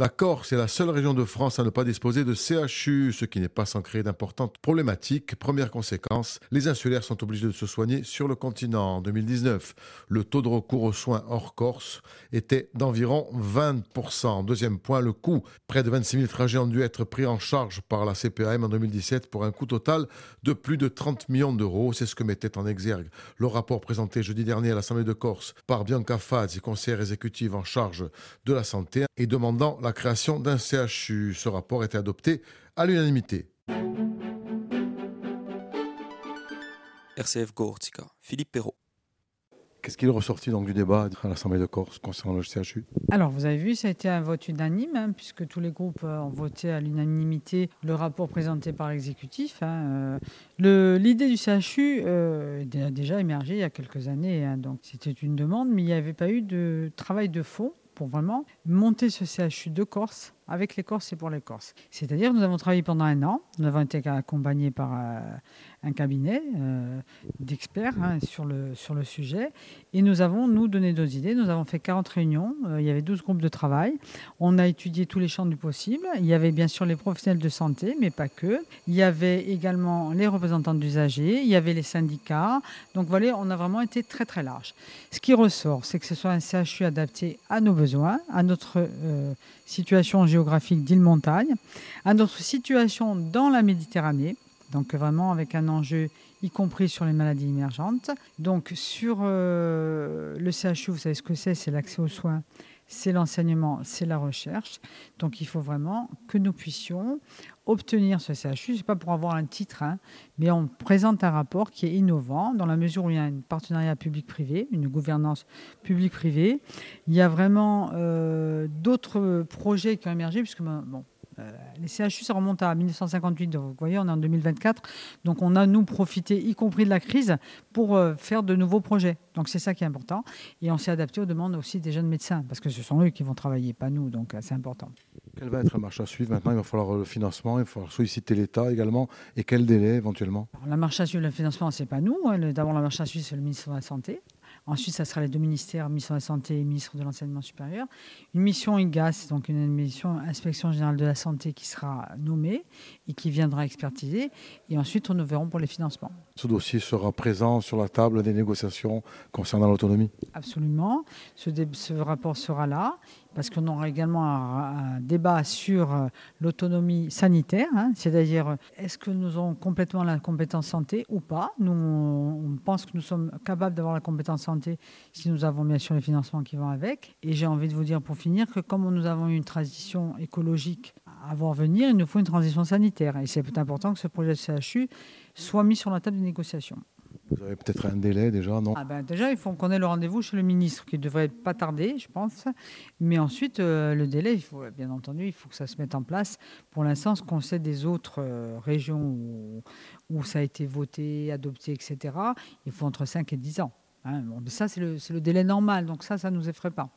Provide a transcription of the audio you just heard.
La Corse est la seule région de France à ne pas disposer de CHU, ce qui n'est pas sans créer d'importantes problématiques. Première conséquence, les insulaires sont obligés de se soigner sur le continent. En 2019, le taux de recours aux soins hors Corse était d'environ 20%. Deuxième point, le coût. Près de 26 000 trajets ont dû être pris en charge par la CPAM en 2017 pour un coût total de plus de 30 millions d'euros. C'est ce que mettait en exergue le rapport présenté jeudi dernier à l'Assemblée de Corse par Bianca Fazzi, conseillère exécutive en charge de la santé, et demandant la la création d'un CHU. Ce rapport a été adopté à l'unanimité. RCF Gortica, Philippe Perrault. Qu'est-ce qui est ressorti donc du débat à l'Assemblée de Corse concernant le CHU Alors, vous avez vu, ça a été un vote unanime, hein, puisque tous les groupes euh, ont voté à l'unanimité le rapport présenté par l'exécutif. Hein, euh. L'idée du CHU euh, a déjà émergé il y a quelques années, hein, donc c'était une demande, mais il n'y avait pas eu de travail de fond pour vraiment monter ce CHU de Corse avec les Corses et pour les Corses. C'est-à-dire, nous avons travaillé pendant un an. Nous avons été accompagnés par euh, un cabinet euh, d'experts hein, sur, le, sujet. Et nous avons, nous, donné nos idées. Nous avons fait 40 réunions. Euh, il y avait 12 groupes de travail. On a étudié tous les champs du possible. Il y avait bien sûr les professionnels de santé, mais pas que. Il y avait également les représentants d'usagers. Il y avait les syndicats. Donc voilà, on a vraiment été très, très large. Ce qui ressort, c'est que ce soit un CHU adapté à nos besoins, à notre situation géographique d'île-montagne, à notre situation dans la Méditerranée, donc vraiment avec un enjeu y compris sur les maladies émergentes. Donc sur euh, le CHU, vous savez ce que c'est, c'est l'accès aux soins, c'est l'enseignement, c'est la recherche. Donc il faut vraiment que nous puissions obtenir ce CHU. Ce n'est pas pour avoir un titre, hein, mais on présente un rapport qui est innovant dans la mesure où il y a un partenariat public-privé, une gouvernance public-privée. Il y a vraiment euh, d'autres projets qui ont émergé, puisque bon, les CHU, ça remonte à 1958, donc vous voyez, on est en 2024. Donc on a, nous, profité, y compris de la crise, pour euh, faire de nouveaux projets. Donc c'est ça qui est important. Et on s'est adapté aux demandes aussi des jeunes médecins, parce que ce sont eux qui vont travailler, pas nous. Donc c'est important. Quelle va être la marche à suivre? Maintenant Il va falloir le financement, il va falloir solliciter l'État également. Et quel délai éventuellement? La marche à suivre, le financement, c'est pas nous. Hein. D'abord, la marche à suivre, c'est le ministre de la Santé. Ensuite, ça sera les deux ministères, ministre de la Santé et ministre de l'Enseignement supérieur. Une mission IGAS, donc une mission Inspection générale de la santé qui sera nommée et qui viendra expertiser. Et ensuite, nous verrons pour les financements. Ce dossier sera présent sur la table des négociations concernant l'autonomie Absolument. Ce, ce, rapport sera là parce qu'on aura également un, débat sur euh, l'autonomie sanitaire, hein. c'est-à-dire est-ce que nous avons complètement la compétence santé ou pas? Nous, on pense que nous sommes capables d'avoir la compétence santé si nous avons bien sûr les financements qui vont avec. Et j'ai envie de vous dire pour finir que comme nous avons une transition écologique à voir venir, il nous faut une transition sanitaire. Et c'est important que ce projet de CHU soit mis sur la table des négociations. Vous avez peut-être un délai déjà, non? Ah ben Déjà, il faut qu'on ait le rendez-vous chez le ministre, qui devrait pas tarder, je pense. Mais ensuite, euh, le délai, il faut, bien entendu, il faut que ça se mette en place. Pour l'instant, ce qu'on sait des autres euh, régions où, ça a été voté, adopté, etc., il faut entre 5 et 10 ans. Hein. Bon, ça, c'est le, le, délai normal, donc ça, ça ne nous effraie pas.